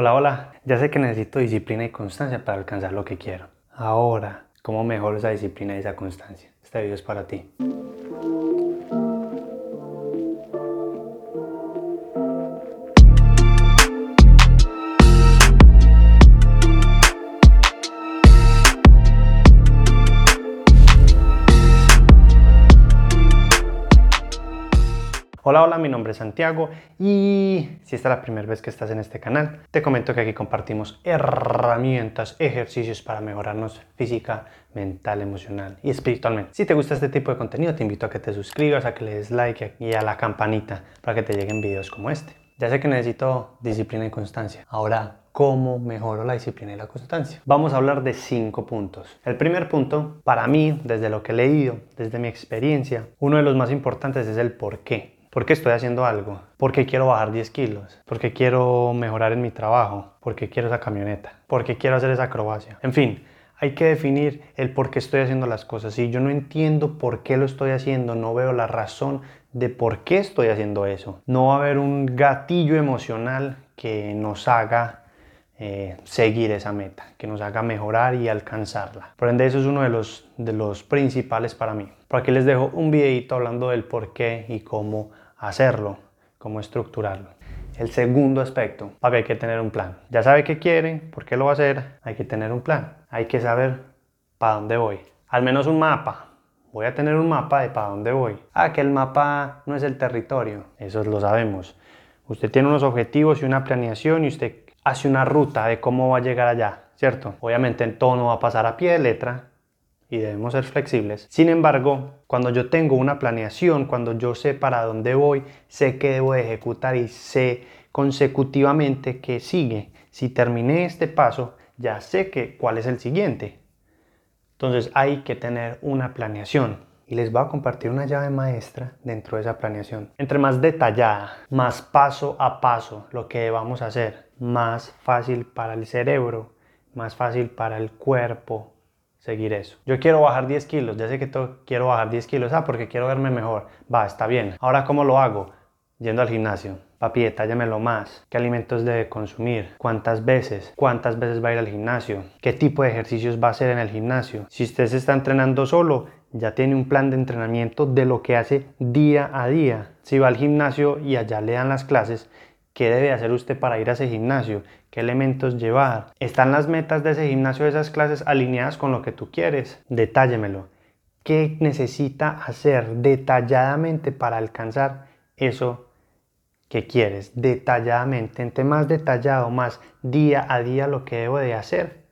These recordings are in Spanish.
Hola, hola. Ya sé que necesito disciplina y constancia para alcanzar lo que quiero. Ahora, ¿cómo mejoro esa disciplina y esa constancia? Este video es para ti. Hola, hola, mi nombre es Santiago y si esta es la primera vez que estás en este canal, te comento que aquí compartimos herramientas, ejercicios para mejorarnos física, mental, emocional y espiritualmente. Si te gusta este tipo de contenido, te invito a que te suscribas, a que le des like y a la campanita para que te lleguen videos como este. Ya sé que necesito disciplina y constancia. Ahora, ¿cómo mejoro la disciplina y la constancia? Vamos a hablar de cinco puntos. El primer punto, para mí, desde lo que he leído, desde mi experiencia, uno de los más importantes es el por qué. ¿Por qué estoy haciendo algo? Porque quiero bajar 10 kilos, porque quiero mejorar en mi trabajo, porque quiero esa camioneta, porque quiero hacer esa acrobacia. En fin, hay que definir el por qué estoy haciendo las cosas. Si yo no entiendo por qué lo estoy haciendo, no veo la razón de por qué estoy haciendo eso. No va a haber un gatillo emocional que nos haga eh, seguir esa meta, que nos haga mejorar y alcanzarla. Por ende, eso es uno de los, de los principales para mí. Por aquí les dejo un videito hablando del por qué y cómo hacerlo, cómo estructurarlo. El segundo aspecto, papi, hay que tener un plan. Ya sabe qué quiere, por qué lo va a hacer, hay que tener un plan. Hay que saber para dónde voy. Al menos un mapa. Voy a tener un mapa de para dónde voy. Ah, que el mapa no es el territorio. Eso lo sabemos. Usted tiene unos objetivos y una planeación y usted hace una ruta de cómo va a llegar allá, ¿cierto? Obviamente en todo no va a pasar a pie de letra, y debemos ser flexibles. Sin embargo, cuando yo tengo una planeación, cuando yo sé para dónde voy, sé qué debo ejecutar y sé consecutivamente qué sigue. Si terminé este paso, ya sé que, cuál es el siguiente. Entonces hay que tener una planeación. Y les voy a compartir una llave maestra dentro de esa planeación. Entre más detallada, más paso a paso lo que a hacer, más fácil para el cerebro, más fácil para el cuerpo, seguir eso. Yo quiero bajar 10 kilos, ya sé que quiero bajar 10 kilos, ah, porque quiero verme mejor. Va, está bien. Ahora, ¿cómo lo hago? Yendo al gimnasio. Papi, detállamelo más. ¿Qué alimentos debe consumir? ¿Cuántas veces? ¿Cuántas veces va a ir al gimnasio? ¿Qué tipo de ejercicios va a hacer en el gimnasio? Si usted se está entrenando solo, ya tiene un plan de entrenamiento de lo que hace día a día. Si va al gimnasio y allá le dan las clases, ¿Qué debe hacer usted para ir a ese gimnasio? ¿Qué elementos llevar? ¿Están las metas de ese gimnasio, de esas clases alineadas con lo que tú quieres? Detállemelo. ¿Qué necesita hacer detalladamente para alcanzar eso que quieres? Detalladamente. Entre más detallado, más día a día lo que debo de hacer,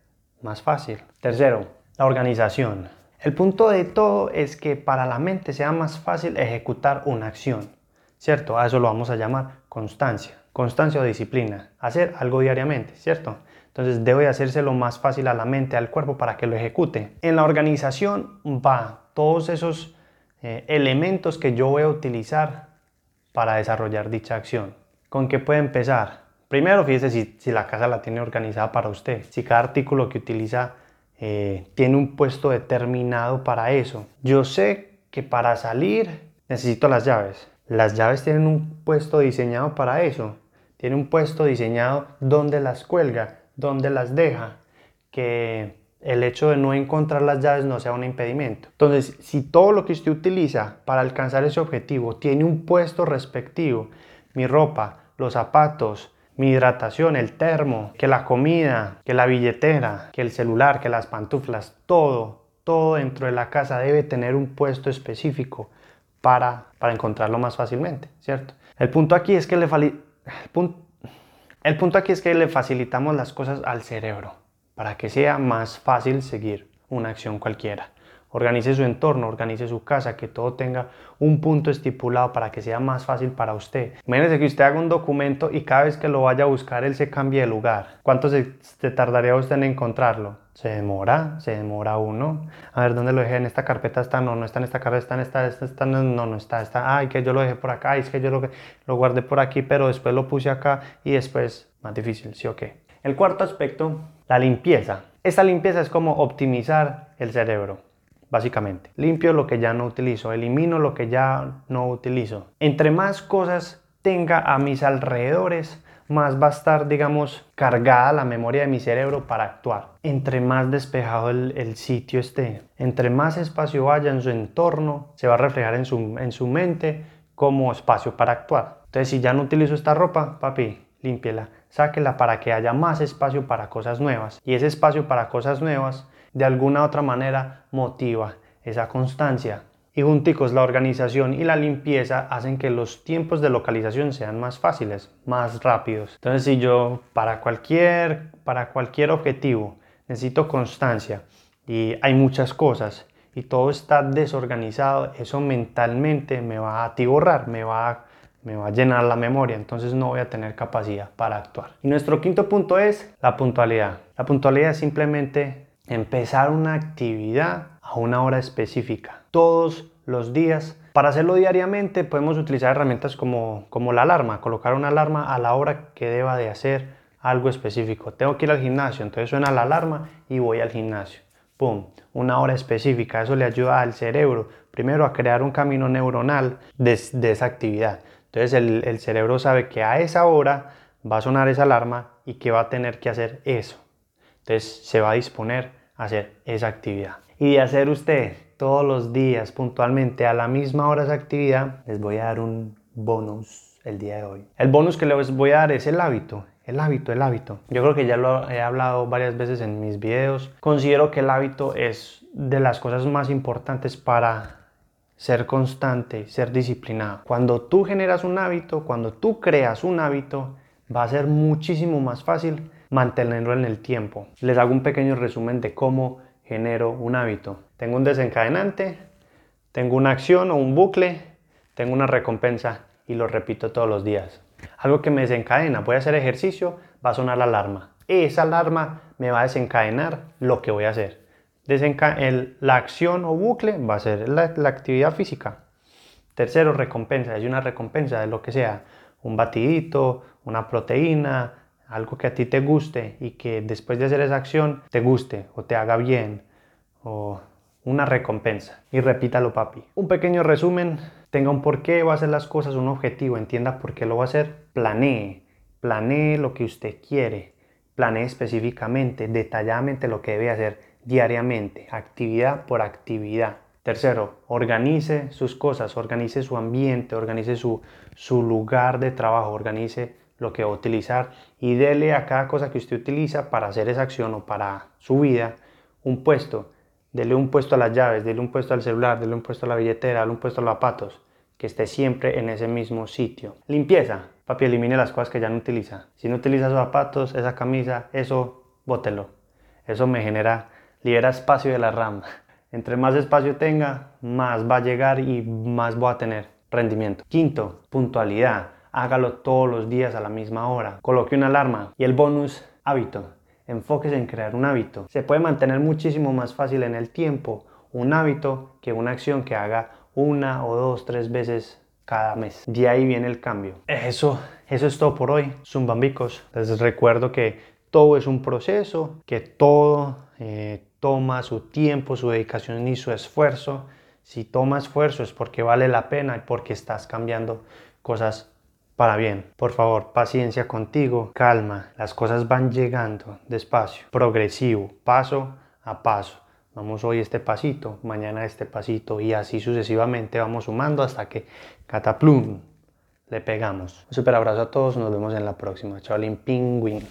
más fácil. Tercero, la organización. El punto de todo es que para la mente sea más fácil ejecutar una acción. ¿Cierto? A eso lo vamos a llamar constancia constancia o disciplina, hacer algo diariamente, ¿cierto? Entonces debe hacérselo más fácil a la mente, al cuerpo para que lo ejecute. En la organización va todos esos eh, elementos que yo voy a utilizar para desarrollar dicha acción. ¿Con qué puede empezar? Primero, fíjese si, si la casa la tiene organizada para usted, si cada artículo que utiliza eh, tiene un puesto determinado para eso. Yo sé que para salir necesito las llaves. Las llaves tienen un puesto diseñado para eso tiene un puesto diseñado donde las cuelga, donde las deja, que el hecho de no encontrar las llaves no sea un impedimento. Entonces, si todo lo que usted utiliza para alcanzar ese objetivo tiene un puesto respectivo, mi ropa, los zapatos, mi hidratación, el termo, que la comida, que la billetera, que el celular, que las pantuflas, todo, todo dentro de la casa debe tener un puesto específico para, para encontrarlo más fácilmente, ¿cierto? El punto aquí es que le, el punto, aquí es que le facilitamos las cosas al cerebro para que sea más fácil seguir una acción cualquiera. Organice su entorno, organice su casa, que todo tenga un punto estipulado para que sea más fácil para usted. Imagínese que usted haga un documento y cada vez que lo vaya a buscar él se cambie de lugar. ¿Cuánto se, tardaría usted en encontrarlo? Se demora, se demora uno. A ver, ¿dónde lo dejé? En esta carpeta está, no, no está en esta carpeta, está en esta, esta, está, no, no está, está. Ay, que yo lo dejé por acá, Ay, es que yo lo, lo guardé por aquí, pero después lo puse acá y después, más difícil, ¿sí o qué? El cuarto aspecto, la limpieza. Esta limpieza es como optimizar el cerebro básicamente. Limpio lo que ya no utilizo, elimino lo que ya no utilizo. Entre más cosas tenga a mis alrededores, más va a estar, digamos, cargada la memoria de mi cerebro para actuar. Entre más despejado el, sitio esté, entre más espacio haya en su entorno, se va a reflejar en su, en su mente como espacio para actuar. Entonces, si ya no utilizo esta ropa, papi, límpiela, sáquela para que haya más espacio para cosas nuevas. Y ese espacio para cosas nuevas, de alguna otra manera, motiva esa constancia. Y junticos, la organización y la limpieza hacen que los tiempos de localización sean más fáciles, más rápidos. Entonces, si yo para cualquier, para cualquier objetivo necesito constancia y hay muchas cosas y todo está desorganizado, eso mentalmente me va a atiborrar, me va a me va a llenar la memoria, entonces no voy a tener capacidad para actuar. Y nuestro quinto punto es la puntualidad. La puntualidad es simplemente empezar una actividad a una hora específica, todos los días. Para hacerlo diariamente podemos utilizar herramientas como, como la alarma, colocar una alarma a la hora que deba de hacer algo específico. Tengo que ir al gimnasio, entonces suena la alarma y voy al gimnasio. ¡Pum! Una hora específica. Eso le ayuda al cerebro, primero, a crear un camino neuronal de, esa actividad. Entonces el cerebro sabe que a esa hora va a sonar esa alarma y que va a tener que hacer eso. Entonces se va a disponer a hacer esa actividad. Y de hacer usted todos los días puntualmente a la misma hora esa actividad, les voy a dar un bonus el día de hoy. El bonus que les voy a dar es el hábito. El hábito, el hábito. Yo creo que ya lo he hablado varias veces en mis videos. Considero que el hábito es de las cosas más importantes para ser constante, ser disciplinado. Cuando tú generas un hábito, cuando tú creas un hábito, va a ser muchísimo más fácil mantenerlo en el tiempo. Les hago un pequeño resumen de cómo genero un hábito. Tengo un desencadenante, tengo una acción o un bucle, tengo una recompensa y lo repito todos los días. Algo que me desencadena, voy a hacer ejercicio, va a sonar la alarma. Esa alarma me va a desencadenar lo que voy a hacer la acción o bucle va a ser la, actividad física. Tercero, recompensa. Hay una recompensa de lo que sea. Un batidito, una proteína, algo que a ti te guste y que después de hacer esa acción te guste o te haga bien. O una recompensa. Y repítalo, papi. Un pequeño resumen. Tenga un porqué, va a hacer las cosas, un objetivo. Entienda por qué lo va a hacer. Planee. Planee lo que usted quiere. Planee específicamente, detalladamente lo que debe hacer diariamente, actividad por actividad. Tercero, organice sus cosas, organice su ambiente, organice su, su lugar de trabajo, organice lo que va a utilizar y dele a cada cosa que usted utiliza para hacer esa acción o para su vida un puesto. Dele un puesto a las llaves, dele un puesto al celular, dele un puesto a la billetera, dele un puesto a los zapatos, que esté siempre en ese mismo sitio. Limpieza. Papi, elimine las cosas que ya no utiliza. Si no utiliza esos zapatos, esa camisa, eso, bótelo. Eso me genera libera espacio de la RAM. Entre más espacio tenga, más va a llegar y más voy a tener rendimiento. Quinto, puntualidad. Hágalo todos los días a la misma hora. Coloque una alarma. Y el bonus, hábito. Enfóquese en crear un hábito. Se puede mantener muchísimo más fácil en el tiempo un hábito que una acción que haga una o dos, tres veces cada mes. De ahí viene el cambio. Eso, eso es todo por hoy. Zumbambicos. Les recuerdo que todo es un proceso, que todo eh, toma su tiempo, su dedicación y su esfuerzo. Si toma esfuerzo es porque vale la pena y porque estás cambiando cosas para bien. Por favor, paciencia contigo, calma. Las cosas van llegando despacio, progresivo, paso a paso. Vamos hoy este pasito, mañana este pasito y así sucesivamente vamos sumando hasta que cataplum le pegamos. Un super abrazo a todos, nos vemos en la próxima. Chavalín pingüín.